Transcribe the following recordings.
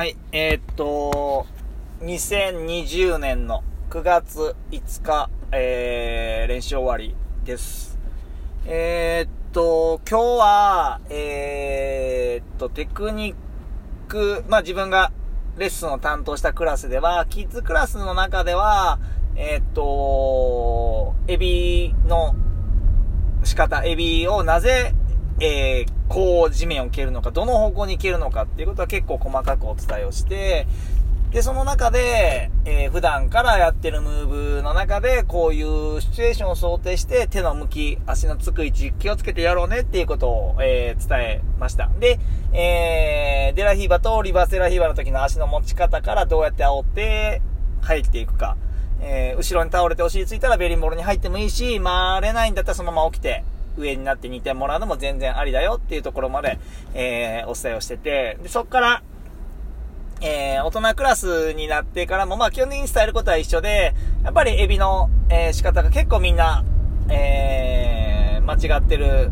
はい、えーっと、2020年の9月5日、えー、練習終わりです。えーっと、今日は、えーっと、テクニック、まあ自分がレッスンを担当したクラスでは、キッズクラスの中では、えーっと、エビの仕方、エビをなぜ、えー、こう地面を蹴るのか、どの方向に蹴るのかっていうことは結構細かくお伝えをして、で、その中で、えー普段からやってるムーブの中で、こういうシチュエーションを想定して、手の向き、足のつく位置、気をつけてやろうねっていうことを、えー伝えました。で、えーデラヒーバとリバースデラヒーバの時の足の持ち方からどうやって煽って入っていくか。えー後ろに倒れてお尻ついたらベリンボールに入ってもいいし、回れないんだったらそのまま起きて、上になって2点もらうのも全然ありだよっていうところまで、えーお伝えをしてて、で、そっから、えー大人クラスになってからも、まあ基本的に伝えることは一緒で、やっぱりエビの、えー仕方が結構みんな、えー間違ってる、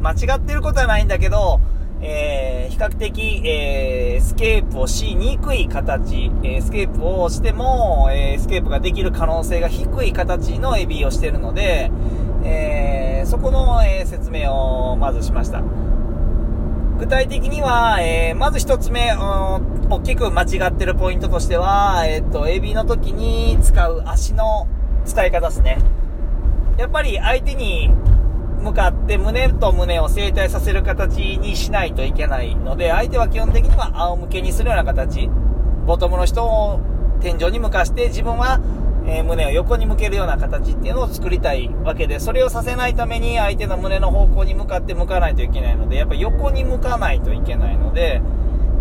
間違ってることはないんだけど、えー比較的、えースケープをしにくい形、えースケープをしても、えースケープができる可能性が低い形のエビをしてるので、えーそこの、えー説明をまずしました。具体的には、えーまず一つ目、大きく間違ってるポイントとしては、えっ、と、エビの時に使う足の使い方ですね。やっぱり相手に向かって胸と胸を正対させる形にしないといけないので、相手は基本的には仰向けにするような形、ボトムの人を天井に向かして自分は、えー胸を横に向けるような形っていうのを作りたいわけで、それをさせないために相手の胸の方向に向かって向かないといけないので、やっぱ横に向かないといけないので、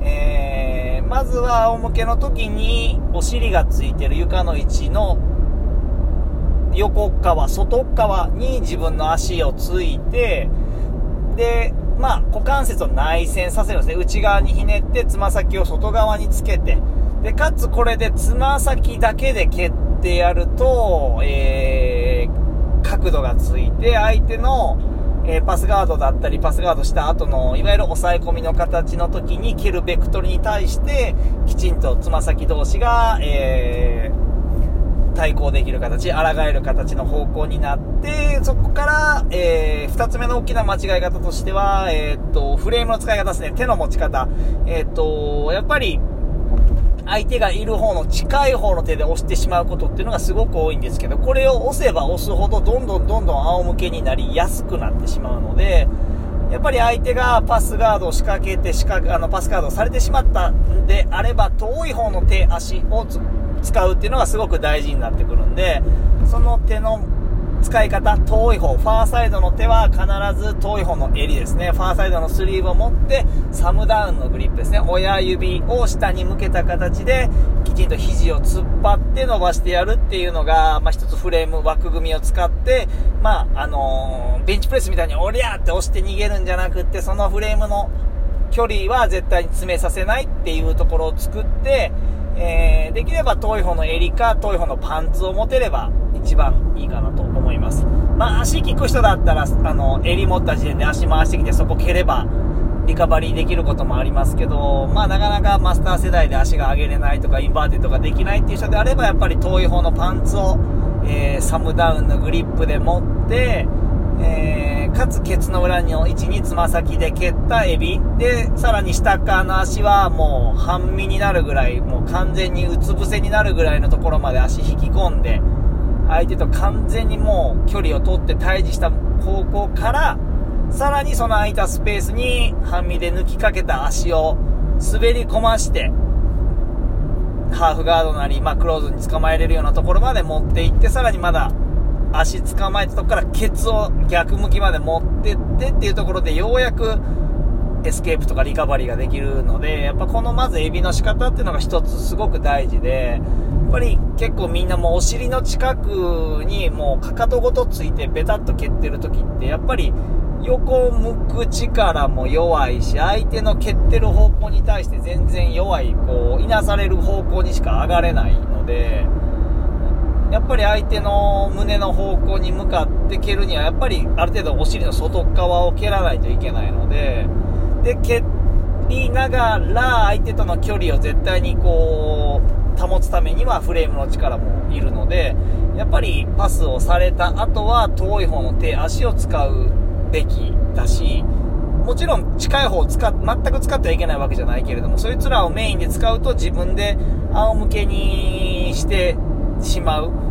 えーまずは仰向けの時にお尻がついてる床の位置の横側、外側に自分の足をついて、で、まあ、股関節を内旋させるんですね。内側にひねって、つま先を外側につけて、で、かつこれでつま先だけで蹴ってやると、えー、角度がついて、相手の、えーパスガードだったり、パスガードした後の、いわゆる抑え込みの形の時に蹴るベクトルに対して、きちんとつま先同士が、えー、対抗できる形、抗える形の方向になって、そこから、えー、二つ目の大きな間違い方としては、えーっと、フレームの使い方ですね、手の持ち方。えーっと、やっぱり、相手がいる方の近い方の手で押してしまうことっていうのがすごく多いんですけど、これを押せば押すほどどんどんどんどん仰向けになりやすくなってしまうので、やっぱり相手がパスガードを仕掛けて仕掛、あの、パスガードをされてしまったんであれば、遠い方の手、足を使うっていうのがすごく大事になってくるんで、その手の使い方、遠い方、ファーサイドの手は必ず遠い方の襟ですね。ファーサイドのスリーブを持って、サムダウンのグリップですね。親指を下に向けた形で、きちんと肘を突っ張って伸ばしてやるっていうのが、まあ、一つフレーム、枠組みを使って、まあ、あのーベンチプレスみたいにおりゃーって押して逃げるんじゃなくって、そのフレームの距離は絶対に詰めさせないっていうところを作って、えーできれば遠い方の襟か遠い方のパンツを持てれば一番いいかなと思います。まあ足効く人だったら、あの、襟持った時点で足回してきてそこ蹴ればリカバリーできることもありますけど、まあなかなかマスター世代で足が上げれないとかインバーテッドができないっていう人であればやっぱり遠い方のパンツを、えーサムダウンのグリップで持って、えーかつケツの裏の位置につま先で蹴ったエビでさらに下側の足はもう半身になるぐらいもう完全にうつ伏せになるぐらいのところまで足引き込んで相手と完全にもう距離を取って対峙した方向からさらにその空いたスペースに半身で抜きかけた足を滑り込ましてハーフガードなり、まあ、クローズに捕まえれるようなところまで持っていって、さらにまだ足捕まえたとこからケツを逆向きまで持ってってっていうところでようやくエスケープとかリカバリーができるので、やっぱこのまずエビの仕方っていうのが一つすごく大事で、やっぱり結構みんなもうお尻の近くにもうかかとごとついてベタっと蹴ってる時ってやっぱり横向く力も弱いし、相手の蹴ってる方向に対して全然弱い、こう、いなされる方向にしか上がれないので、やっぱり相手の胸の方向に向かって蹴るには、やっぱりある程度お尻の外側を蹴らないといけないので、で、蹴りながら相手との距離を絶対にこう保つためにはフレームの力もいるのでやっぱりパスをされた後は遠い方の手足を使うべきだしもちろん近い方を使全く使ってはいけないわけじゃないけれどもそいつらをメインで使うと自分で仰向けにしてしまう。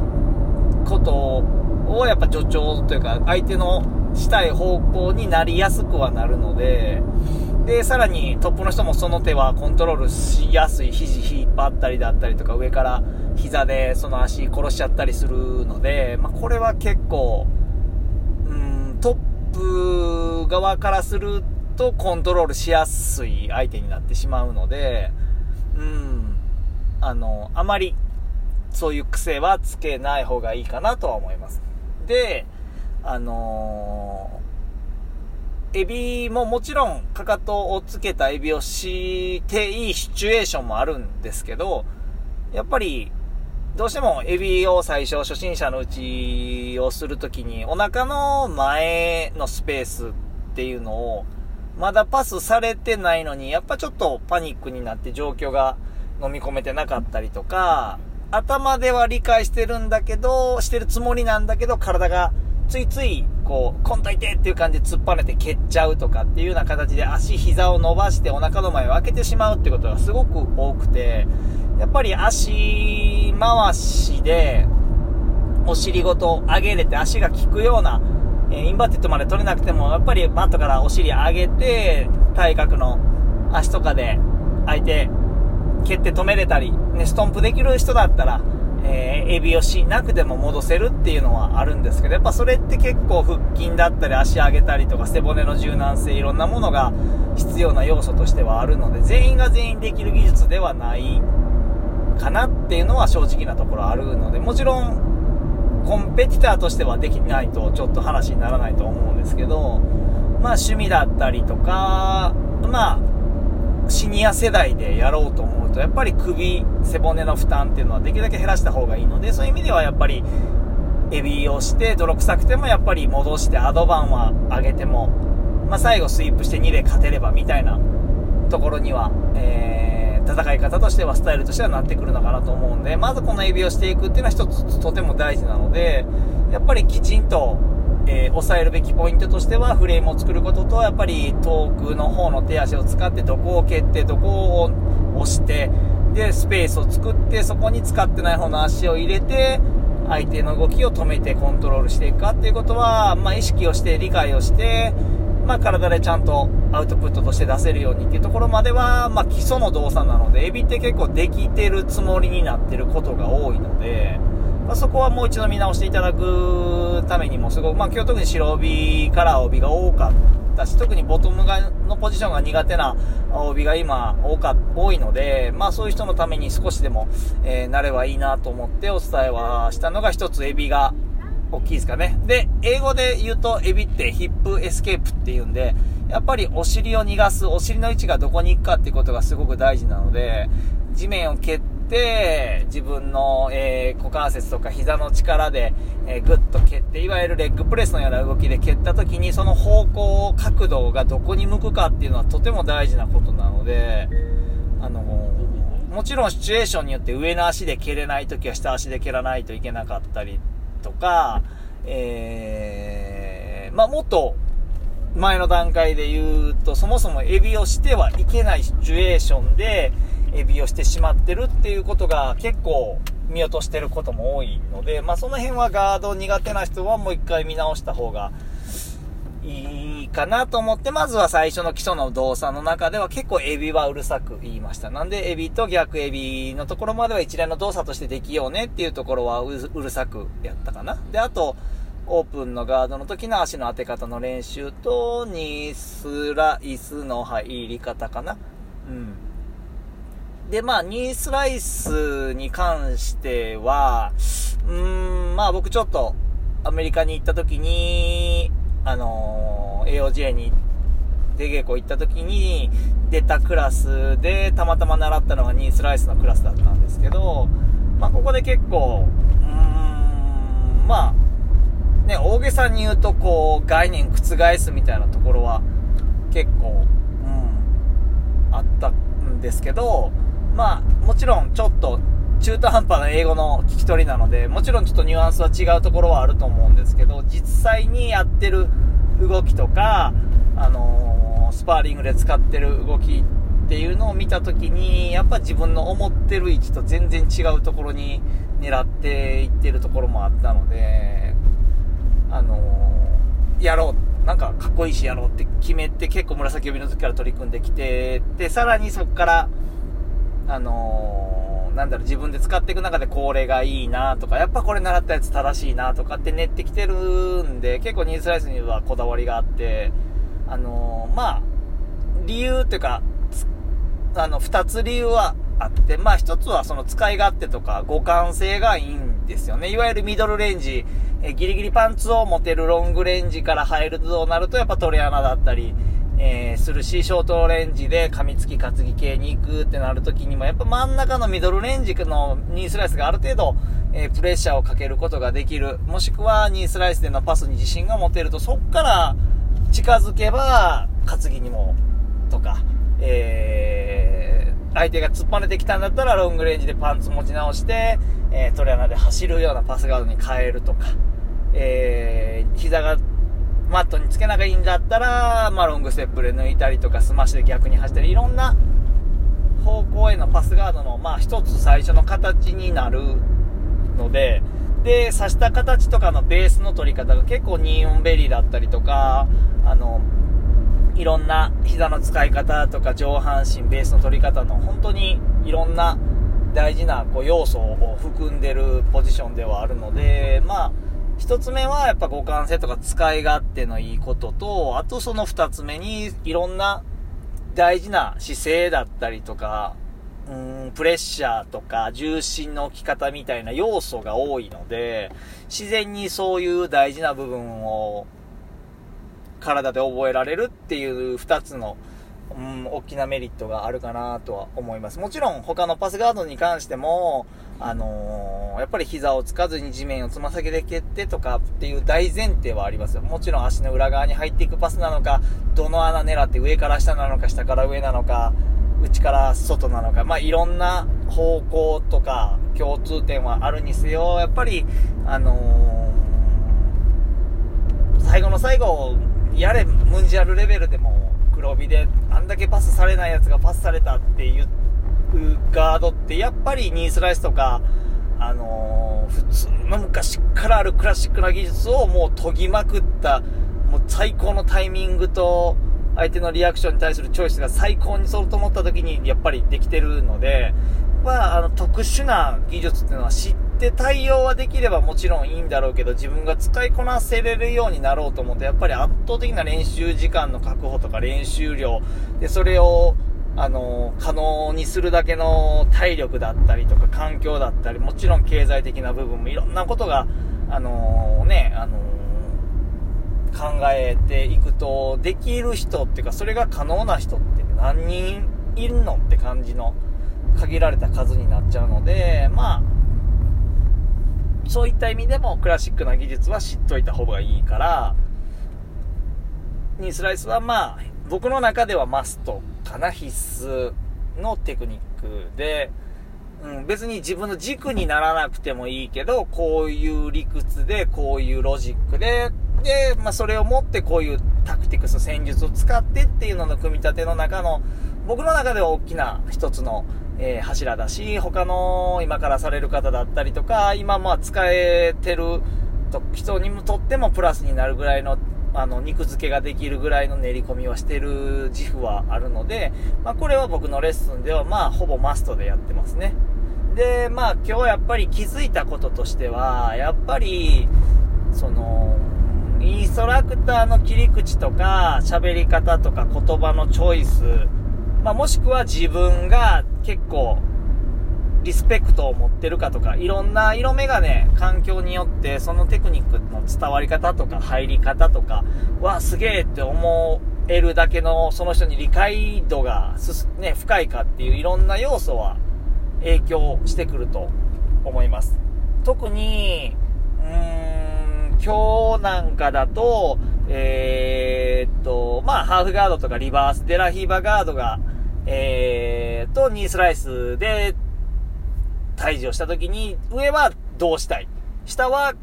ことをやっぱ助長というか相手のしたい方向になりやすくはなるのでで、さらにトップの人もその手はコントロールしやすい肘引っ張ったりだったりとか上から膝でその足殺しちゃったりするので、まあ、これは結構、うん、トップ側からするとコントロールしやすい相手になってしまうので、うん、あの、あまりそういう癖はつけない方がいいかなとは思います。で、あのーエビももちろんかかとをつけたエビをしていいシチュエーションもあるんですけど、やっぱりどうしてもエビを最初初心者のうちをするときにお腹の前のスペースっていうのをまだパスされてないのにやっぱちょっとパニックになって状況が飲み込めてなかったりとか頭では理解してるんだけどしてるつもりなんだけど体がついつい、こう、こんといてっていう感じで突っ張ねて蹴っちゃうとかっていうような形で足、膝を伸ばしてお腹の前を開けてしまうってことがすごく多くて、やっぱり足回しで、お尻ごと上げれて足が効くような、えー、 inverted まで取れなくても、やっぱりマットからお尻上げて、対角の足とかで相手蹴って止めれたり、ね、ストンプできる人だったら、えー、エビをしなくても戻せるっていうのはあるんですけど、やっぱそれって結構腹筋だったり足上げたりとか背骨の柔軟性いろんなものが必要な要素としてはあるので、全員が全員できる技術ではないかなっていうのは正直なところあるので、もちろんコンペティターとしてはできないとちょっと話にならないと思うんですけど、まあ趣味だったりとか、まあシニア世代でやろうと思うと、やっぱり首、背骨の負担っていうのはできるだけ減らした方がいいので、そういう意味ではやっぱり、エビをして泥臭くてもやっぱり戻してアドバンは上げても、まあ、最後スイープして2で勝てればみたいなところには、えー、戦い方としてはスタイルとしてはなってくるのかなと思うんで、まずこのエビをしていくっていうのは一つとても大事なので、やっぱりきちんと、えー、抑えるべきポイントとしてはフレームを作ることと、やっぱり遠くの方の手足を使ってどこを蹴ってどこを押して、で、スペースを作って、そこに使ってない方の足を入れて、相手の動きを止めてコントロールしていくかっていうことは、まあ、意識をして理解をして、まあ、体でちゃんとアウトプットとして出せるようにっていうところまでは、まあ、基礎の動作なので、エビって結構できてるつもりになってることが多いので、まあ、そこはもう一度見直していただくためにもすごく、まあ、今日特に白帯から帯が多かったし、特にボトムがのポジションが苦手な帯が今多か多いので、まあそういう人のために少しでも、えー、なればいいなと思ってお伝えはしたのが一つエビが大きいですかね。で、英語で言うとエビってヒップエスケープって言うんで、やっぱりお尻を逃がす、お尻の位置がどこに行くかっていうことがすごく大事なので、地面を蹴って、自分の、えー、股関節とか膝の力で、えー、グッと蹴って、いわゆるレッグプレスのような動きで蹴った時に、その方向、角度がどこに向くかっていうのはとても大事なことなので、あのもちろんシチュエーションによって上の足で蹴れない時は下足で蹴らないといけなかったりとか、えー、まあ、もっと前の段階で言うと、そもそもエビをしてはいけないシチュエーションで、エビをしてしまってるっていうことが結構見落としてることも多いので、まあ、その辺はガード苦手な人はもう一回見直した方がいいかなと思って、まずは最初の基礎の動作の中では結構エビはうるさく言いました。なんでエビと逆エビのところまでは一連の動作としてできようねっていうところはうるさくやったかな。で、あと、オープンのガードの時の足の当て方の練習と、ニスライスの入り方かな。うん。で、まあ、ニースライスに関しては、うーん、まあ僕ちょっとアメリカに行った時に、あのー、AOJ に出稽古行った時に出たクラスでたまたま習ったのがニースライスのクラスだったんですけど、まあここで結構、うーん、まあ、ね、大げさに言うとこう概念覆すみたいなところは結構うん、あったんですけど、まあ、もちろんちょっと中途半端な英語の聞き取りなので、もちろんちょっとニュアンスは違うところはあると思うんですけど、実際にやってる動きとか、あのー、スパーリングで使ってる動きっていうのを見た時に、やっぱ自分の思ってる位置と全然違うところに狙っていってるところもあったので、あのー、やろう。なんかかっこいいしやろうって決めて結構紫帯の時から取り組んできて、で、さらにそこから、あのー、なんだろう、自分で使っていく中でこれがいいなとか、やっぱこれ習ったやつ正しいなとかって練ってきてるんで、結構ニーズライスにはこだわりがあって、あのー、まあ、理由っていうか、あの、二つ理由はあって、まあ一つはその使い勝手とか互換性がいいんですよね。いわゆるミドルレンジ、えギリギリパンツを持てるロングレンジから入るとなると、やっぱトレ穴だったり、えー、するし、ショートレンジで噛みつき担ぎ系に行くってなるときにも、やっぱ真ん中のミドルレンジのニースライスがある程度、えー、プレッシャーをかけることができる。もしくはニースライスでのパスに自信が持てると、そっから近づけば、担ぎにも、とか、えー、相手が突っぱねてきたんだったら、ロングレンジでパンツ持ち直して、えー、トレアナで走るようなパスガードに変えるとか、えー、膝がマットにつけなきゃいいんだったら、まあ、ロングステップで抜いたりとか、スマッシュで逆に走ったり、いろんな方向へのパスガードの、まあ、一つ最初の形になるので、で、刺した形とかのベースの取り方が結構ニーオンベリーだったりとか、あの、いろんな膝の使い方とか上半身ベースの取り方の本当にいろんな大事なこう要素を含んでるポジションではあるので、まあ、一つ目はやっぱ互換性とか使い勝手のいいことと、あとその二つ目にいろんな大事な姿勢だったりとか、うん、プレッシャーとか重心の置き方みたいな要素が多いので、自然にそういう大事な部分を体で覚えられるっていう二つのうん、大きなメリットがあるかなとは思います。もちろん他のパスガードに関しても、あのー、やっぱり膝をつかずに地面をつま先で蹴ってとかっていう大前提はありますよ。もちろん足の裏側に入っていくパスなのか、どの穴狙って上から下なのか、下から上なのか、内から外なのか、まあ、いろんな方向とか共通点はあるにせよ、やっぱり、あのー、最後の最後、やれ、ムンジャルレベルでも、黒帯であんだけパスされないやつがパスされたっていうガードってやっぱりニースライスとか、あのー、普通の昔からあるクラシックな技術をもう研ぎまくった、もう最高のタイミングと相手のリアクションに対するチョイスが最高に揃うと思った時にやっぱりできてるので、まあ、あの特殊な技術っていうのは知って対応はできればもちろんいいんだろうけど、自分が使いこなせれるようになろうと思うと、やっぱり圧倒的な練習時間の確保とか練習量、で、それを、あの、可能にするだけの体力だったりとか環境だったり、もちろん経済的な部分もいろんなことが、あのね、あの考えていくと、できる人っていうか、それが可能な人って何人いるのって感じの限られた数になっちゃうので、まあ、そういった意味でもクラシックな技術は知っといた方がいいから、ニースライスはまあ、僕の中ではマスト。かな、必須のテクニックで、うん、別に自分の軸にならなくてもいいけど、こういう理屈で、こういうロジックで、で、まあ、それを持ってこういうタクティクス、戦術を使ってっていうのの組み立ての中の、僕の中では大きな一つのえー、柱だし、他の今からされる方だったりとか、今まあ使えてる人にもとってもプラスになるぐらいの、あの、肉付けができるぐらいの練り込みをしてる自負はあるので、まあこれは僕のレッスンではまあほぼマストでやってますね。で、まあ今日やっぱり気づいたこととしては、やっぱり、その、インストラクターの切り口とか、喋り方とか言葉のチョイス、まあ、もしくは自分が結構、リスペクトを持ってるかとか、いろんな色眼鏡、環境によって、そのテクニックの伝わり方とか、入り方とか、わ、すげえって思えるだけの、その人に理解度がね、深いかっていういろんな要素は影響してくると思います。特に、うーん、今日なんかだと、えー、っと、まあ、ハーフガードとかリバースデラヒーバーガードが、えー、と、ニースライスで、退治をした時に、上はどうしたい？下は、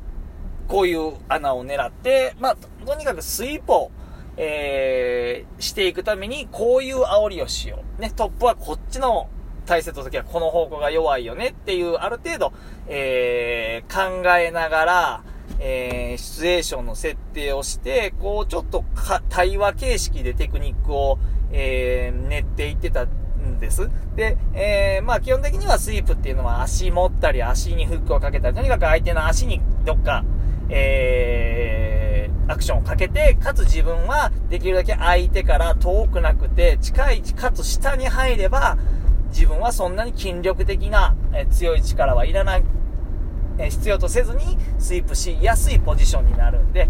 こういう穴を狙って、まあ、とにかくスイープを、えー、していくために、こういう煽りをしよう。ね、トップはこっちの大切の時はこの方向が弱いよねっていう、ある程度、えー、考えながら、えー、シチュエーションの設定をして、こう、ちょっとか対話形式でテクニックを、えー、練っていってたんです。で、えー、まあ基本的にはスイープっていうのは足持ったり、足にフックをかけたり、とにかく相手の足にどっか、えー、アクションをかけて、かつ自分はできるだけ相手から遠くなくて、近い、かつ下に入れば、自分はそんなに筋力的な、え強い力はいらないえ必要とせずにスイープしやすいポジションになるんで、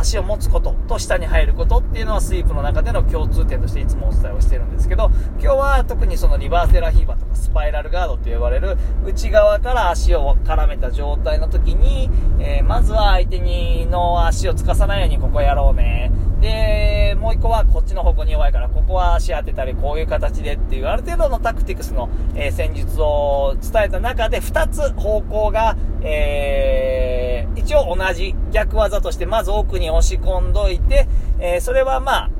足を持つことと下に入ることっていうのはスイープの中での共通点としていつもお伝えをしてるんですけど、今日は特にそのリバーセラヒーバーとかスパイラルガードと呼ばれる内側から足を絡めた状態の時に、えー、まずは相手にの足をつかさないようにここやろうね。で、もう一個はこっちの方向に弱いから、ここは足当てたり、こういう形でっていう、ある程度のタクティクスの、えー、戦術を伝えた中で、二つ方向が、えー、一応同じ逆技として、まず奥に押し込んどいて、えー、それはまあ、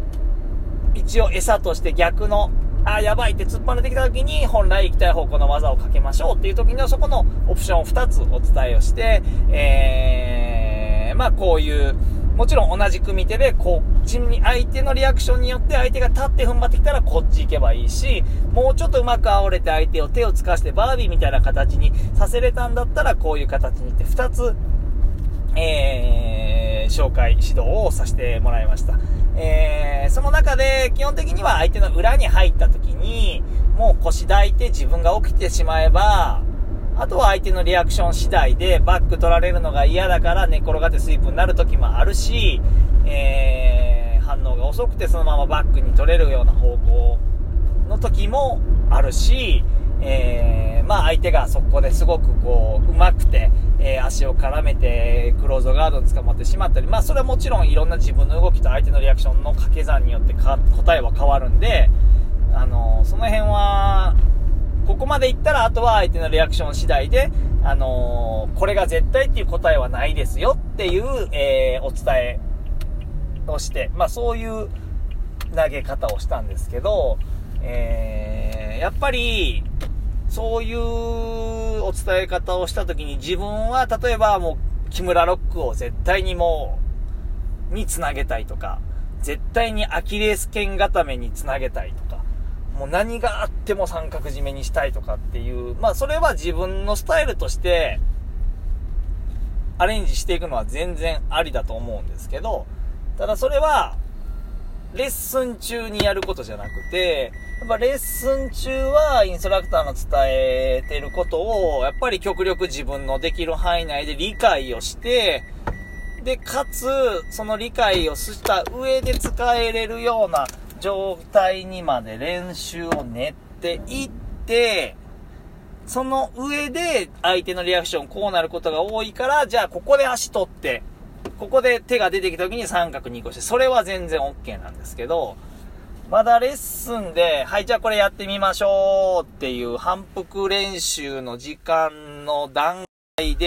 一応餌として逆の、あ、やばいって突っ張れてきた時に、本来行きたい方向の技をかけましょうっていう時には、そこのオプションを2つお伝えをして、えー、まあこういう、もちろん同じ組み手で、こっちに相手のリアクションによって相手が立って踏ん張ってきたらこっち行けばいいし、もうちょっとうまく煽れて相手を手をつかしてバービーみたいな形にさせれたんだったらこういう形にって2つ、えー、紹介、指導をさせてもらいました。えー、その中で基本的には相手の裏に入った時に、もう腰抱いて自分が起きてしまえば、あとは相手のリアクション次第でバック取られるのが嫌だから寝転がってスイープになる時もあるし、えー、反応が遅くてそのままバックに取れるような方向の時もあるし、えー、まあ相手がそこですごくこう、上手くて、えー、足を絡めてクローズガードに捕まってしまったり、まあそれはもちろんいろんな自分の動きと相手のリアクションの掛け算によって答えは変わるんで、あのその辺は、ここまでいったら、あとは相手のリアクション次第で、あの、これが絶対っていう答えはないですよっていう、えー、お伝えをして、まあそういう投げ方をしたんですけど、えー、やっぱり、そういうお伝え方をした時に自分は例えばもう木村ロックを絶対にもう、につなげたいとか、絶対にアキレス腱固めにつなげたいとか、もう何があっても三角締めにしたいとかっていう、まあそれは自分のスタイルとしてアレンジしていくのは全然ありだと思うんですけど、ただそれはレッスン中にやることじゃなくて、やっぱレッスン中はインストラクターの伝えてることを、やっぱり極力自分のできる範囲内で理解をして、で、かつ、その理解をした上で使えれるような状態にまで練習を練っていって、その上で相手のリアクションこうなることが多いから、じゃあここで足取って、ここで手が出てきた時に三角に移行して、それは全然 OK なんですけど、まだレッスンで、はい、じゃあこれやってみましょうっていう反復練習の時間の段階で、